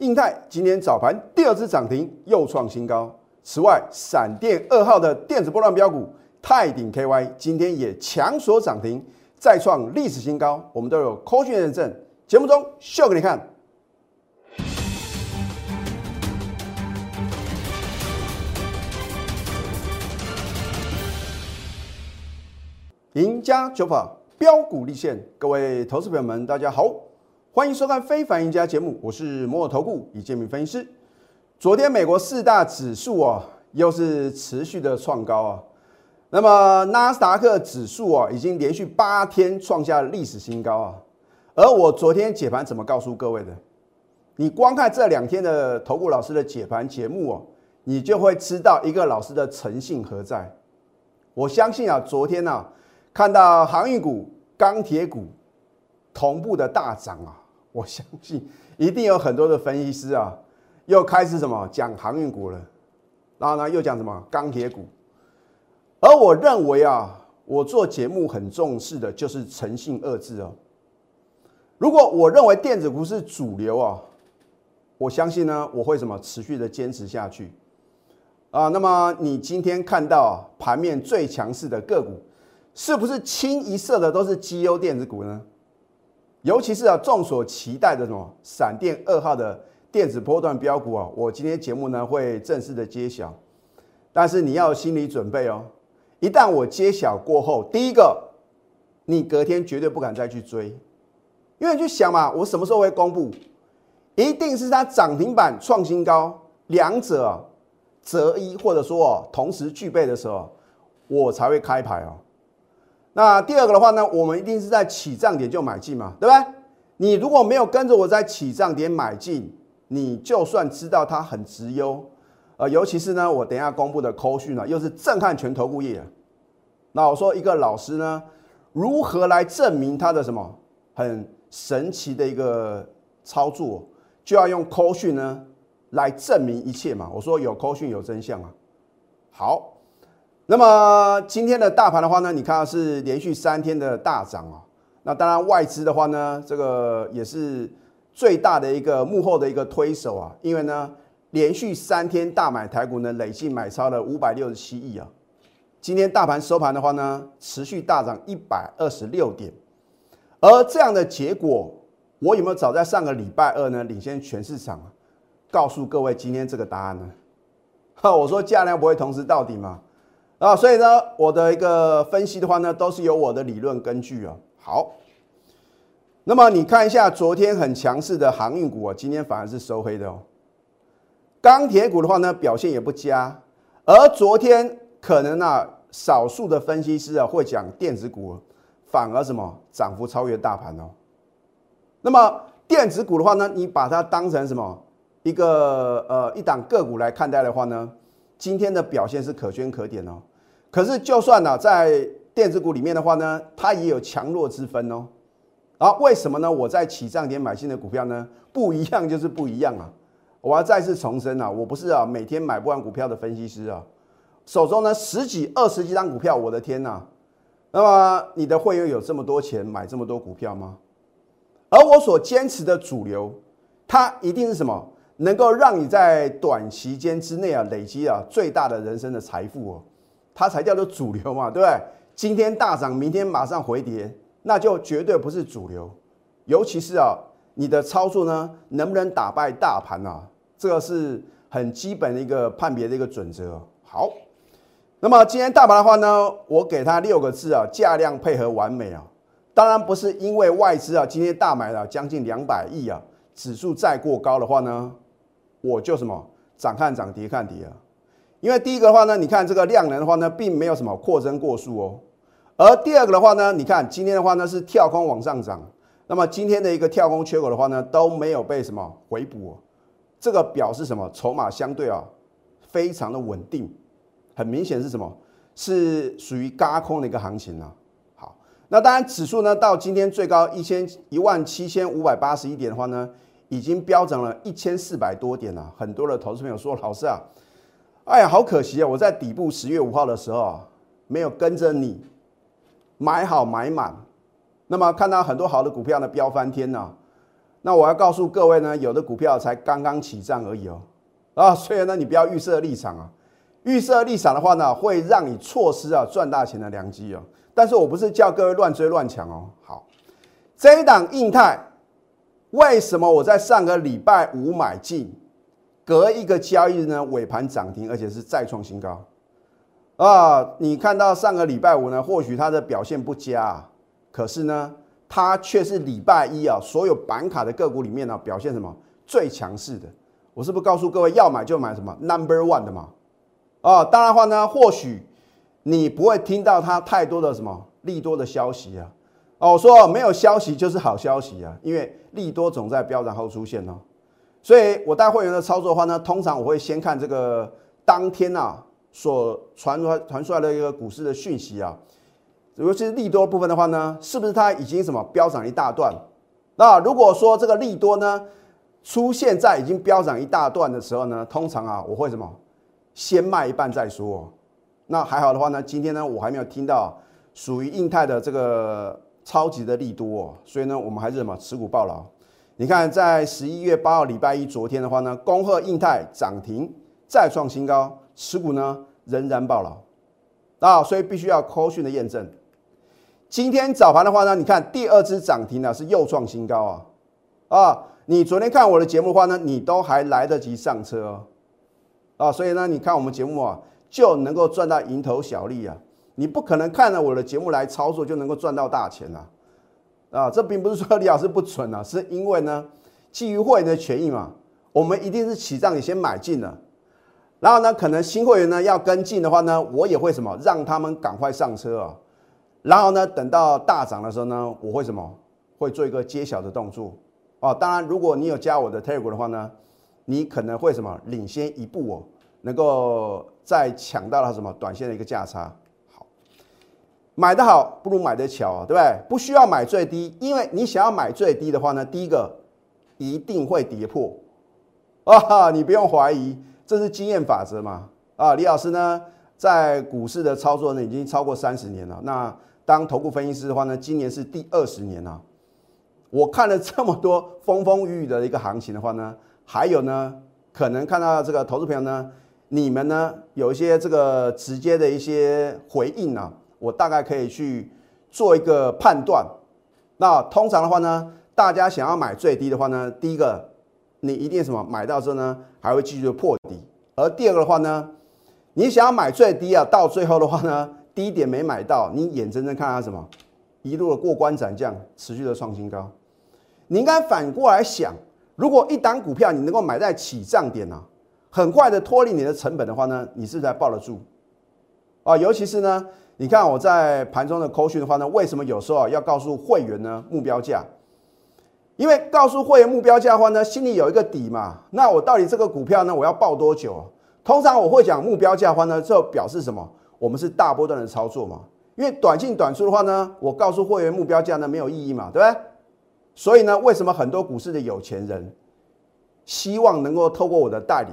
印泰今天早盘第二次涨停，又创新高。此外，闪电二号的电子波段标股泰鼎 KY 今天也强锁涨停，再创历史新高。我们都有科讯认证，节目中秀给你看。赢家九法标股立现，各位投资朋友们，大家好，欢迎收看《非凡赢家》节目，我是摩尔投顾李建明分析师。昨天美国四大指数啊，又是持续的创高啊。那么纳斯达克指数啊，已经连续八天创下历史新高啊。而我昨天解盘怎么告诉各位的？你光看这两天的投顾老师的解盘节目哦，你就会知道一个老师的诚信何在。我相信啊，昨天呢。看到航运股、钢铁股同步的大涨啊，我相信一定有很多的分析师啊，又开始什么讲航运股了，然后呢又讲什么钢铁股，而我认为啊，我做节目很重视的就是诚信二字哦。如果我认为电子股是主流啊，我相信呢我会什么持续的坚持下去啊。那么你今天看到盘面最强势的个股。是不是清一色的都是绩优电子股呢？尤其是啊，众所期待的什么闪电二号的电子波段标股啊，我今天节目呢会正式的揭晓。但是你要有心理准备哦，一旦我揭晓过后，第一个，你隔天绝对不敢再去追，因为你去想嘛，我什么时候会公布？一定是它涨停板创新高，两者择一或者说同时具备的时候，我才会开牌哦。那第二个的话呢，我们一定是在起涨点就买进嘛，对不对？你如果没有跟着我在起涨点买进，你就算知道它很值优，呃，尤其是呢，我等一下公布的扣讯呢，又是震撼全投顾业。那我说一个老师呢，如何来证明他的什么很神奇的一个操作，就要用扣讯呢来证明一切嘛。我说有扣讯有真相啊。好。那么今天的大盘的话呢，你看是连续三天的大涨啊。那当然外资的话呢，这个也是最大的一个幕后的一个推手啊。因为呢，连续三天大买台股呢，累计买超了五百六十七亿啊。今天大盘收盘的话呢，持续大涨一百二十六点。而这样的结果，我有没有早在上个礼拜二呢，领先全市场告诉各位今天这个答案呢？哈，我说价量不会同时到底吗？啊，所以呢，我的一个分析的话呢，都是有我的理论根据啊。好，那么你看一下昨天很强势的航运股啊，今天反而是收黑的哦。钢铁股的话呢，表现也不佳，而昨天可能啊，少数的分析师啊会讲电子股反而什么涨幅超越大盘哦。那么电子股的话呢，你把它当成什么一个呃一档个股来看待的话呢，今天的表现是可圈可点哦。可是，就算呢，在电子股里面的话呢，它也有强弱之分哦。啊，为什么呢？我在起涨点买新的股票呢，不一样就是不一样啊。我要再次重申啊，我不是啊每天买不完股票的分析师啊，手中呢十几、二十几张股票，我的天呐！那么你的会员有这么多钱买这么多股票吗？而我所坚持的主流，它一定是什么？能够让你在短期间之内啊，累积啊最大的人生的财富哦。它才叫做主流嘛，对不对？今天大涨，明天马上回跌，那就绝对不是主流。尤其是啊，你的操作呢，能不能打败大盘啊？这个是很基本的一个判别的一个准则。好，那么今天大盘的话呢，我给它六个字啊，价量配合完美啊。当然不是因为外资啊今天大买了将近两百亿啊，指数再过高的话呢，我就什么涨看涨，跌看跌啊。因为第一个的话呢，你看这个量能的话呢，并没有什么扩增过速哦。而第二个的话呢，你看今天的话呢是跳空往上涨，那么今天的一个跳空缺口的话呢都没有被什么回补，这个表示什么？筹码相对啊非常的稳定，很明显是什么？是属于嘎空的一个行情啊。好，那当然指数呢到今天最高一千一万七千五百八十一点的话呢，已经飙涨了一千四百多点了。很多的投资朋友说，老师啊。哎呀，好可惜啊！我在底部十月五号的时候啊，没有跟着你买好买满，那么看到很多好的股票呢飙翻天呐。那我要告诉各位呢，有的股票才刚刚起涨而已哦，啊，所以呢，你不要预设立场啊，预设立场的话呢，会让你错失啊赚大钱的良机哦。但是我不是叫各位乱追乱抢哦。好，这一档印泰，为什么我在上个礼拜五买进，隔一个交易日呢尾盘涨停，而且是再创新高啊？你看到上个礼拜五呢，或许它的表现不佳，可是呢？它却是礼拜一啊，所有板卡的个股里面呢，表现什么最强势的？我是不是告诉各位要买就买什么 number one 的嘛？啊，当然话呢，或许你不会听到它太多的什么利多的消息啊。哦，我说没有消息就是好消息啊，因为利多总在飙涨后出现哦。所以我带会员的操作的话呢，通常我会先看这个当天啊所传出传出来的一个股市的讯息啊。尤其是利多部分的话呢，是不是它已经什么飙涨一大段？那如果说这个利多呢出现在已经飙涨一大段的时候呢，通常啊我会什么先卖一半再说。那还好的话呢，今天呢我还没有听到属于印泰的这个超级的利多，所以呢我们还是什么持股爆牢。你看在十一月八号礼拜一昨天的话呢，恭贺印泰涨停再创新高，持股呢仍然爆牢啊，所以必须要科讯的验证。今天早盘的话呢，你看第二只涨停呢是又创新高啊啊！你昨天看我的节目的话呢，你都还来得及上车哦啊，所以呢，你看我们节目啊就能够赚到蝇头小利啊！你不可能看了我的节目来操作就能够赚到大钱啊啊！这并不是说李老师不准啊，是因为呢基于会员的权益嘛，我们一定是起账你先买进了，然后呢，可能新会员呢要跟进的话呢，我也会什么让他们赶快上车啊。然后呢，等到大涨的时候呢，我会什么？会做一个揭晓的动作哦。当然，如果你有加我的 Telegram 的话呢，你可能会什么领先一步哦，能够再抢到了什么短线的一个价差。买的好不如买的巧，对不对？不需要买最低，因为你想要买最低的话呢，第一个一定会跌破啊，你不用怀疑，这是经验法则嘛。啊，李老师呢，在股市的操作呢，已经超过三十年了。那当头部分析师的话呢，今年是第二十年了。我看了这么多风风雨雨的一个行情的话呢，还有呢，可能看到这个投资朋友呢，你们呢有一些这个直接的一些回应呢，我大概可以去做一个判断。那通常的话呢，大家想要买最低的话呢，第一个你一定什么买到之后呢，还会继续破底；而第二个的话呢，你想要买最低啊，到最后的话呢。低点没买到，你眼睁睁看它什么一路的过关斩将，持续的创新高。你应该反过来想，如果一档股票你能够买在起涨点呢，很快的脱离你的成本的话呢，你是在抱得住啊。尤其是呢，你看我在盘中的扣讯的话呢，为什么有时候啊要告诉会员呢目标价？因为告诉会员目标价的话呢，心里有一个底嘛。那我到底这个股票呢，我要报多久？通常我会讲目标价的话呢，就表示什么？我们是大波段的操作嘛，因为短进短出的话呢，我告诉会员目标价呢没有意义嘛，对不对？所以呢，为什么很多股市的有钱人希望能够透过我的代理，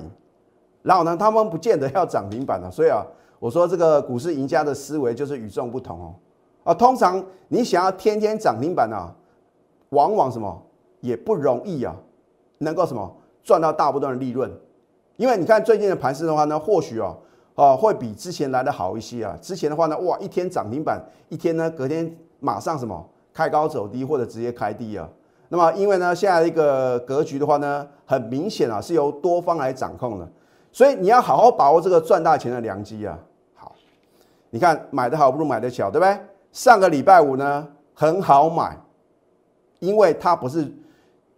然后呢，他们不见得要涨停板了。所以啊，我说这个股市赢家的思维就是与众不同哦。啊，通常你想要天天涨停板啊，往往什么也不容易啊，能够什么赚到大部分的利润，因为你看最近的盘势的话呢，或许哦。哦，会比之前来的好一些啊！之前的话呢，哇，一天涨停板，一天呢，隔天马上什么开高走低，或者直接开低啊。那么，因为呢，现在一个格局的话呢，很明显啊，是由多方来掌控的，所以你要好好把握这个赚大钱的良机啊。你看买的好不如买的巧，对不对？上个礼拜五呢，很好买，因为它不是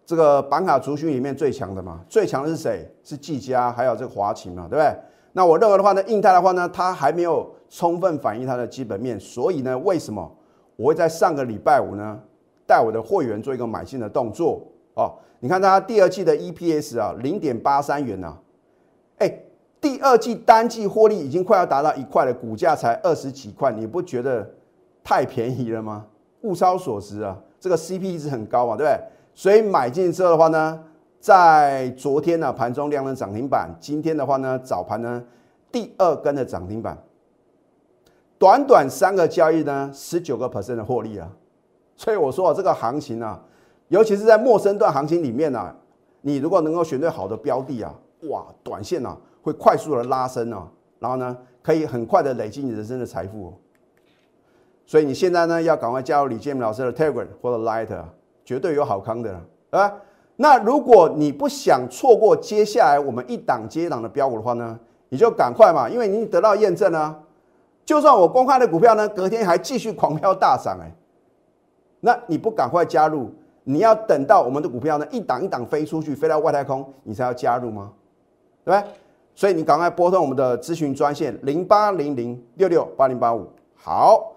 这个板卡族群里面最强的嘛，最强的是谁？是技嘉，还有这个华擎嘛，对不对？那我认为的话呢，印泰的话呢，它还没有充分反映它的基本面，所以呢，为什么我会在上个礼拜五呢，带我的会员做一个买进的动作哦？你看它第二季的 EPS 啊，零点八三元呐，哎，第二季单季获利已经快要达到一块了，股价才二十几块，你不觉得太便宜了吗？物超所值啊，这个 CP 一直很高嘛，对不对？所以买进之后的话呢？在昨天呢，盘中量了涨停板。今天的话呢，早盘呢，第二根的涨停板。短短三个交易呢，十九个 percent 的获利啊！所以我说啊，这个行情啊，尤其是在陌生段行情里面呢，你如果能够选对好的标的啊，哇，短线啊会快速的拉升哦，然后呢可以很快的累积你人生的财富。所以你现在呢要赶快加入李建明老师的 Telegram 或者 Light，绝对有好康的啊。那如果你不想错过接下来我们一档接一档的标股的话呢，你就赶快嘛，因为你得到验证啊。就算我公开的股票呢，隔天还继续狂飙大涨哎，那你不赶快加入，你要等到我们的股票呢一档一档飞出去，飞到外太空，你才要加入吗？对不对？所以你赶快拨通我们的咨询专线零八零零六六八零八五。好，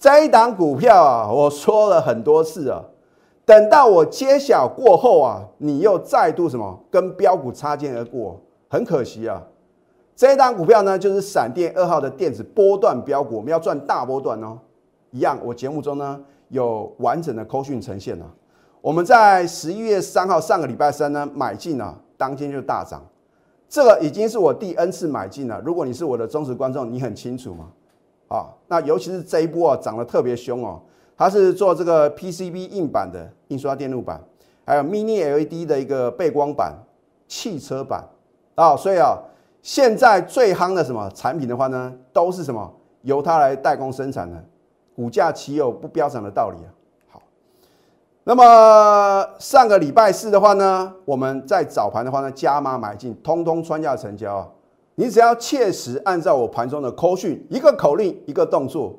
这一档股票啊，我说了很多次啊。等到我揭晓过后啊，你又再度什么跟标股擦肩而过，很可惜啊。这一档股票呢，就是闪电二号的电子波段标股，我们要赚大波段哦。一样，我节目中呢有完整的扣讯呈现了。我们在十一月三号上个礼拜三呢买进了，当天就大涨。这个已经是我第 N 次买进了。如果你是我的忠实观众，你很清楚嘛？啊，那尤其是这一波啊，涨得特别凶哦。它是做这个 PCB 硬板的印刷电路板，还有 Mini LED 的一个背光板、汽车板啊，所以啊，现在最夯的什么产品的话呢，都是什么由它来代工生产的，股价岂有不飙涨的道理啊？那么上个礼拜四的话呢，我们在早盘的话呢，加码买进，通通穿价成交啊，你只要切实按照我盘中的扣讯，一个口令，一个动作。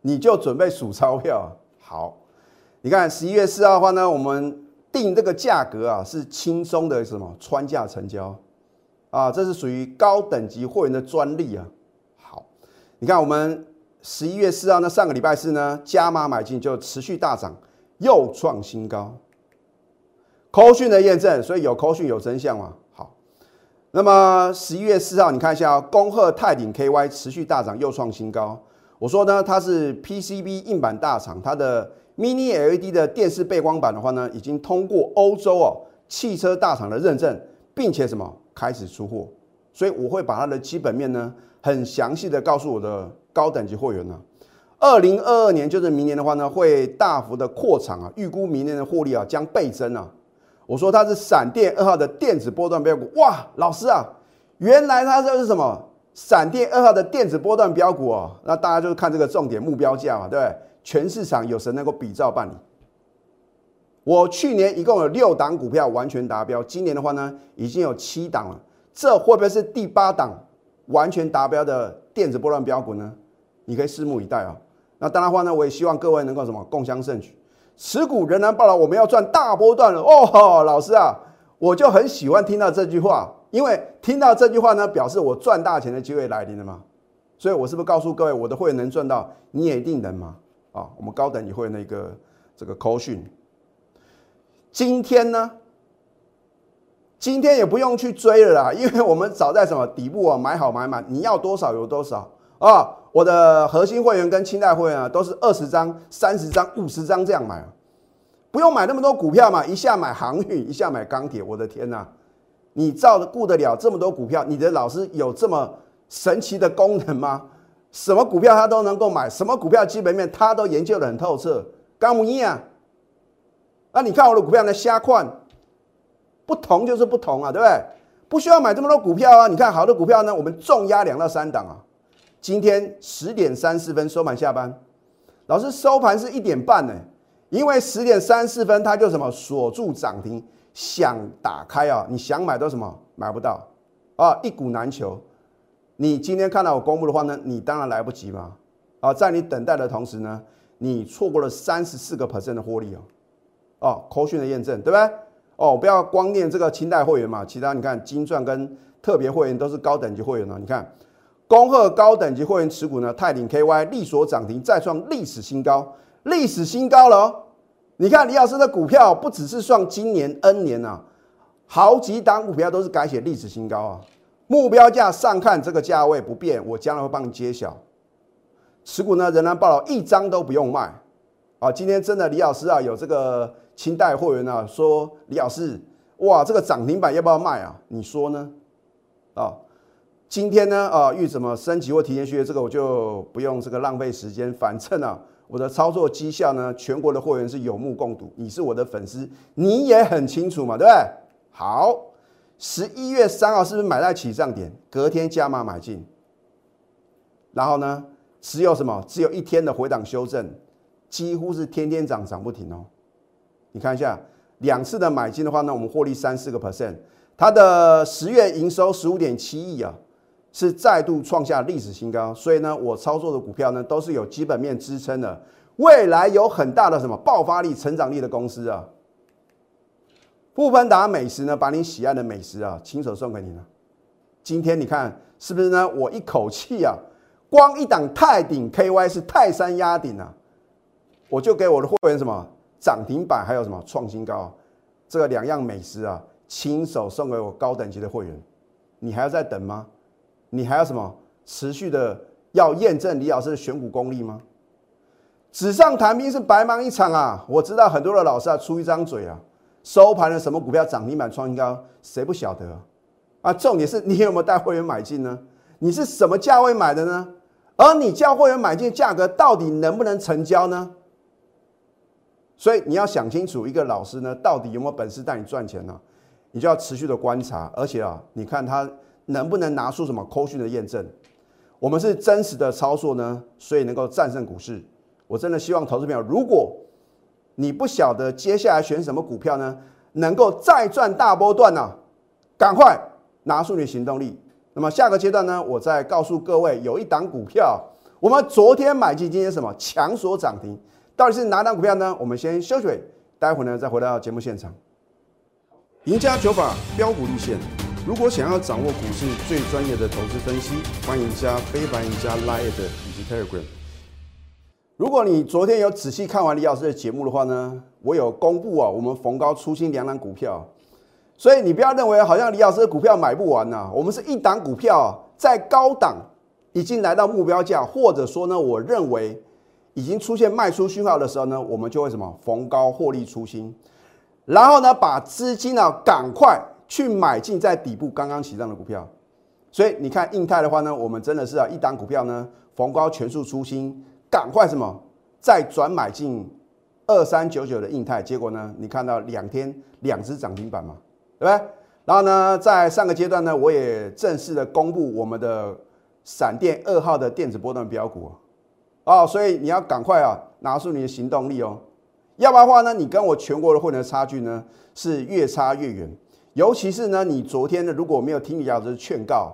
你就准备数钞票，好，你看十一月四号的话呢，我们定这个价格啊是轻松的什么穿价成交啊，这是属于高等级会员的专利啊。好，你看我们十一月四号那上个礼拜四呢加码买进就持续大涨，又创新高。扣讯的验证，所以有扣讯有真相嘛？好，那么十一月四号你看一下，恭贺泰鼎 KY 持续大涨又创新高。我说呢，它是 PCB 硬板大厂，它的 Mini LED 的电视背光板的话呢，已经通过欧洲哦汽车大厂的认证，并且什么开始出货，所以我会把它的基本面呢很详细的告诉我的高等级会员呢。二零二二年就是明年的话呢，会大幅的扩产啊，预估明年的获利啊将倍增啊。我说它是闪电二号的电子波段标股，哇，老师啊，原来它这是什么？闪电二号的电子波段标股哦，那大家就是看这个重点目标价嘛，对不对？全市场有谁能够比照办理？我去年一共有六档股票完全达标，今年的话呢，已经有七档了，这会不会是第八档完全达标的电子波段标股呢？你可以拭目以待啊。那当然话呢，我也希望各位能够什么共襄盛举，持股仍然报了，我们要赚大波段了哦。老师啊，我就很喜欢听到这句话。因为听到这句话呢，表示我赚大钱的机会来临了嘛，所以我是不是告诉各位，我的会员能赚到，你也一定能吗？啊，我们高等级会员的一个这个扣讯，今天呢，今天也不用去追了啦，因为我们早在什么底部啊买好买满，你要多少有多少啊。我的核心会员跟清代会员啊，都是二十张、三十张、五十张这样买，不用买那么多股票嘛，一下买航运，一下买钢铁，我的天呐！你照顾得了这么多股票？你的老师有这么神奇的功能吗？什么股票他都能够买，什么股票基本面他都研究得很透彻。刚木一啊，那你看我的股票呢？瞎看，不同就是不同啊，对不对？不需要买这么多股票啊。你看好的股票呢，我们重压两到三档啊。今天十点三四分收盘下班，老师收盘是一点半呢，因为十点三四分它就什么锁住涨停。想打开啊，你想买都什么买不到啊，一股难求。你今天看到我公布的话呢，你当然来不及嘛啊，在你等待的同时呢，你错过了三十四个 percent 的获利哦哦，扣讯的验证对不对？哦，不要光念这个清代会员嘛，其他你看金钻跟特别会员都是高等级会员哦。你看恭贺高等级会员持股呢，泰鼎 KY 力所涨停再创历史新高，历史新高了。你看李老师的股票不只是算今年 N 年啊，好几档股票都是改写历史新高啊！目标价上看这个价位不变，我将来会帮你揭晓。持股呢仍然报了一张都不用卖啊！今天真的李老师啊有这个清代会员啊说李老师哇这个涨停板要不要卖啊？你说呢？啊，今天呢啊遇怎么升级或提前续约这个我就不用这个浪费时间，反正啊我的操作绩效呢，全国的会员是有目共睹。你是我的粉丝，你也很清楚嘛，对不对？好，十一月三号是不是买在起涨点？隔天加码买进，然后呢，只有什么？只有一天的回档修正，几乎是天天涨涨不停哦。你看一下，两次的买进的话呢，我们获利三四个 percent。它的十月营收十五点七亿啊。是再度创下历史新高，所以呢，我操作的股票呢都是有基本面支撑的，未来有很大的什么爆发力、成长力的公司啊。富芬达美食呢，把你喜爱的美食啊，亲手送给你了。今天你看是不是呢？我一口气啊，光一档泰鼎 KY 是泰山压顶啊，我就给我的会员什么涨停板，还有什么创新高，这个两样美食啊，亲手送给我高等级的会员，你还要再等吗？你还要什么持续的要验证李老师的选股功力吗？纸上谈兵是白忙一场啊！我知道很多的老师啊出一张嘴啊，收盘了什么股票涨停板创新高，谁不晓得啊？重点是 你有没有带会员买进呢？你是什么价位买的呢？而你叫会员买进价格到底能不能成交呢？所以你要想清楚，一个老师呢到底有没有本事带你赚钱呢？你就要持续的观察，而且啊，你看他。能不能拿出什么扣讯的验证？我们是真实的操作呢，所以能够战胜股市。我真的希望投资朋友，如果你不晓得接下来选什么股票呢，能够再赚大波段呢，赶快拿出你的行动力。那么下个阶段呢，我再告诉各位，有一档股票，我们昨天买进，今天什么强锁涨停，到底是哪档股票呢？我们先休息，待会呢再回到节目现场。赢家九法标股立线。如果想要掌握股市最专业的投资分析，欢迎加非凡、加 Line 以及 Telegram。如果你昨天有仔细看完李老师的节目的话呢，我有公布啊，我们逢高出新两档股票，所以你不要认为好像李老师的股票买不完呐，我们是一档股票在高档已经来到目标价，或者说呢，我认为已经出现卖出讯号的时候呢，我们就会什么逢高获利出新，然后呢，把资金呢赶快。去买进在底部刚刚起涨的股票，所以你看印泰的话呢，我们真的是啊一档股票呢逢高全数出新，赶快什么再转买进二三九九的印泰，结果呢你看到两天两只涨停板嘛，对不对？然后呢在上个阶段呢，我也正式的公布我们的闪电二号的电子波段标股哦，所以你要赶快啊拿出你的行动力哦，要不然的话呢，你跟我全国的会员差距呢是越差越远。尤其是呢，你昨天呢，如果没有听李老师劝告，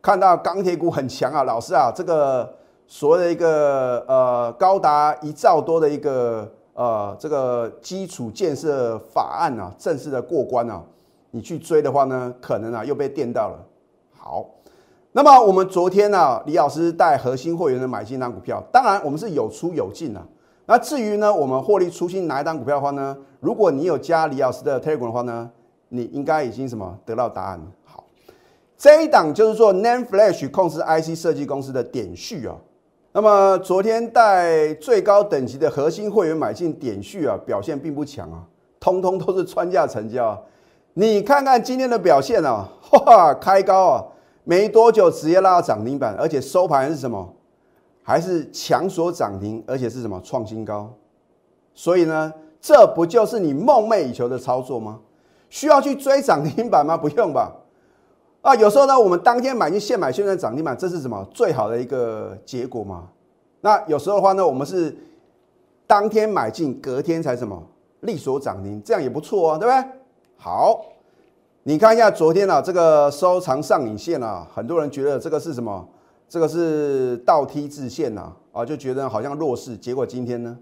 看到钢铁股很强啊，老师啊，这个所谓的一个呃高达一兆多的一个呃这个基础建设法案啊，正式的过关啊，你去追的话呢，可能啊又被电到了。好，那么我们昨天呢，李老师带核心会员的买进单股票，当然我们是有出有进啊。那至于呢，我们获利出新哪一单股票的话呢，如果你有加李老师的 Telegram 的话呢？你应该已经什么得到答案了？好，这一档就是做 NAND Flash 控制 IC 设计公司的点序啊。那么昨天带最高等级的核心会员买进点序啊，表现并不强啊，通通都是穿价成交。啊你看看今天的表现啊，哇，开高啊，没多久直接拉到涨停板，而且收盘是什么？还是强锁涨停，而且是什么创新高？所以呢，这不就是你梦寐以求的操作吗？需要去追涨停板吗？不用吧。啊，有时候呢，我们当天买进现买现在涨停板，这是什么最好的一个结果吗？那有时候的话呢，我们是当天买进，隔天才什么利索涨停，这样也不错啊，对不对？好，你看一下昨天啊，这个收藏上影线啊，很多人觉得这个是什么？这个是倒梯字线呐，啊，就觉得好像弱势。结果今天呢？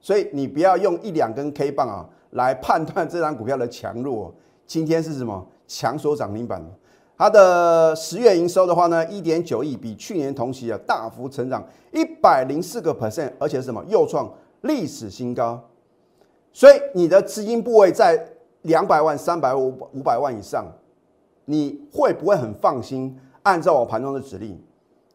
所以你不要用一两根 K 棒啊。来判断这张股票的强弱，今天是什么强所涨停板？它的十月营收的话呢，一点九亿，比去年同期啊大幅成长一百零四个 percent，而且是什么又创历史新高。所以你的资金部位在两百万、三百五五百万以上，你会不会很放心按照我盘中的指令？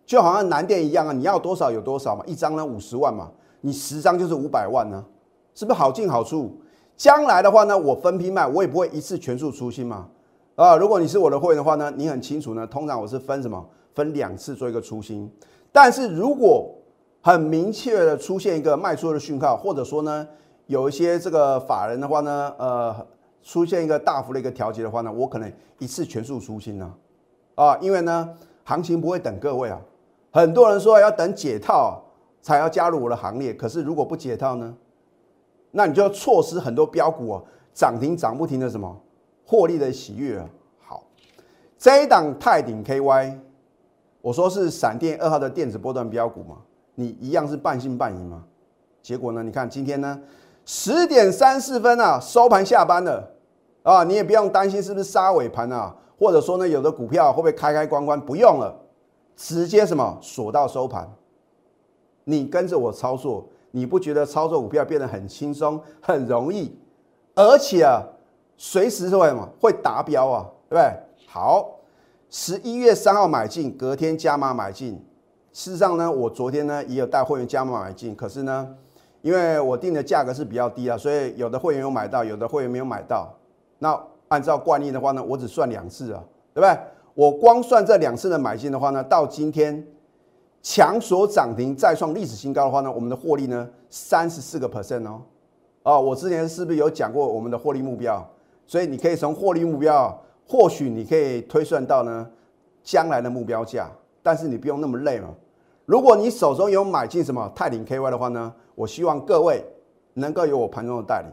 就好像南电一样啊，你要多少有多少嘛，一张呢五十万嘛，你十张就是五百万呢，是不是好进好出？将来的话呢，我分批卖，我也不会一次全数出清嘛。啊，如果你是我的会员的话呢，你很清楚呢，通常我是分什么？分两次做一个出清。但是如果很明确的出现一个卖出的讯号，或者说呢，有一些这个法人的话呢，呃，出现一个大幅的一个调节的话呢，我可能一次全数出清呢，啊，因为呢，行情不会等各位啊，很多人说要等解套才要加入我的行列，可是如果不解套呢，那你就要错失很多标股啊，涨停涨不停的什么获利的喜悦啊。好，这一档泰鼎 KY，我说是闪电二号的电子波段标股嘛。你一样是半信半疑吗？结果呢？你看今天呢，十点三四分啊，收盘下班了啊，你也不用担心是不是杀尾盘啊，或者说呢，有的股票会不会开开关关？不用了，直接什么锁到收盘。你跟着我操作，你不觉得操作股票变得很轻松、很容易，而且啊，随时会什么会达标啊，对不对？好，十一月三号买进，隔天加码买进。事实上呢，我昨天呢也有带会员加码买进，可是呢，因为我定的价格是比较低啊，所以有的会员有买到，有的会员没有买到。那按照惯例的话呢，我只算两次啊，对不对？我光算这两次的买进的话呢，到今天强所涨停再创历史新高的话呢，我们的获利呢三十四个 percent 哦。哦，我之前是不是有讲过我们的获利目标？所以你可以从获利目标，或许你可以推算到呢将来的目标价。但是你不用那么累嘛。如果你手中有买进什么泰林 KY 的话呢，我希望各位能够有我盘中的带领。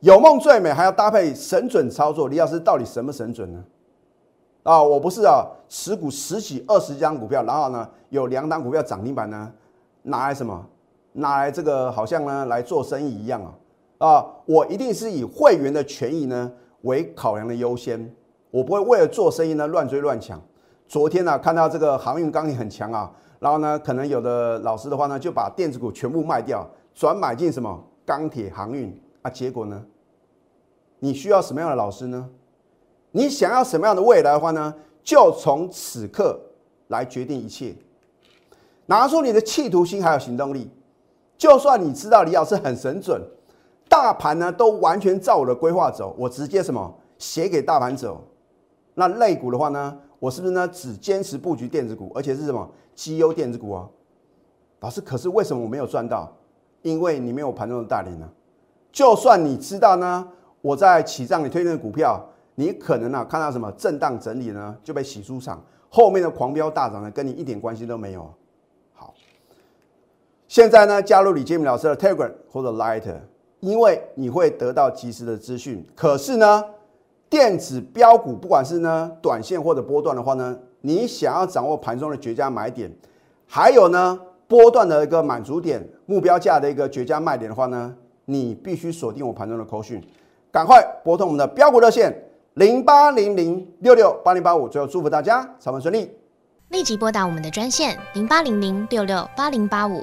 有梦最美，还要搭配神准操作。李老师到底神不神准呢？啊，我不是啊，持股十几二十张股票，然后呢有两档股票涨停板呢，拿来什么？拿来这个好像呢来做生意一样啊啊！我一定是以会员的权益呢为考量的优先，我不会为了做生意呢乱追乱抢。昨天呢，看到这个航运钢铁很强啊，然后呢，可能有的老师的话呢，就把电子股全部卖掉，转买进什么钢铁航运啊？结果呢，你需要什么样的老师呢？你想要什么样的未来的话呢？就从此刻来决定一切，拿出你的企图心还有行动力。就算你知道李老师很神准，大盘呢都完全照我的规划走，我直接什么写给大盘走。那类股的话呢？我是不是呢？只坚持布局电子股，而且是什么绩优电子股啊？老师，可是为什么我没有赚到？因为你没有盘中的带领呢。就算你知道呢，我在起账你推荐的股票，你可能啊看到什么震荡整理呢，就被洗出场，后面的狂飙大涨呢，跟你一点关系都没有。好，现在呢加入李建明老师的 Telegram 或者 Light，因为你会得到及时的资讯。可是呢？电子标股，不管是呢短线或者波段的话呢，你想要掌握盘中的绝佳买点，还有呢波段的一个满足点、目标价的一个绝佳卖点的话呢，你必须锁定我盘中的口讯，赶快拨通我们的标股热线零八零零六六八零八五。最后祝福大家操盘顺利，立即拨打我们的专线零八零零六六八零八五。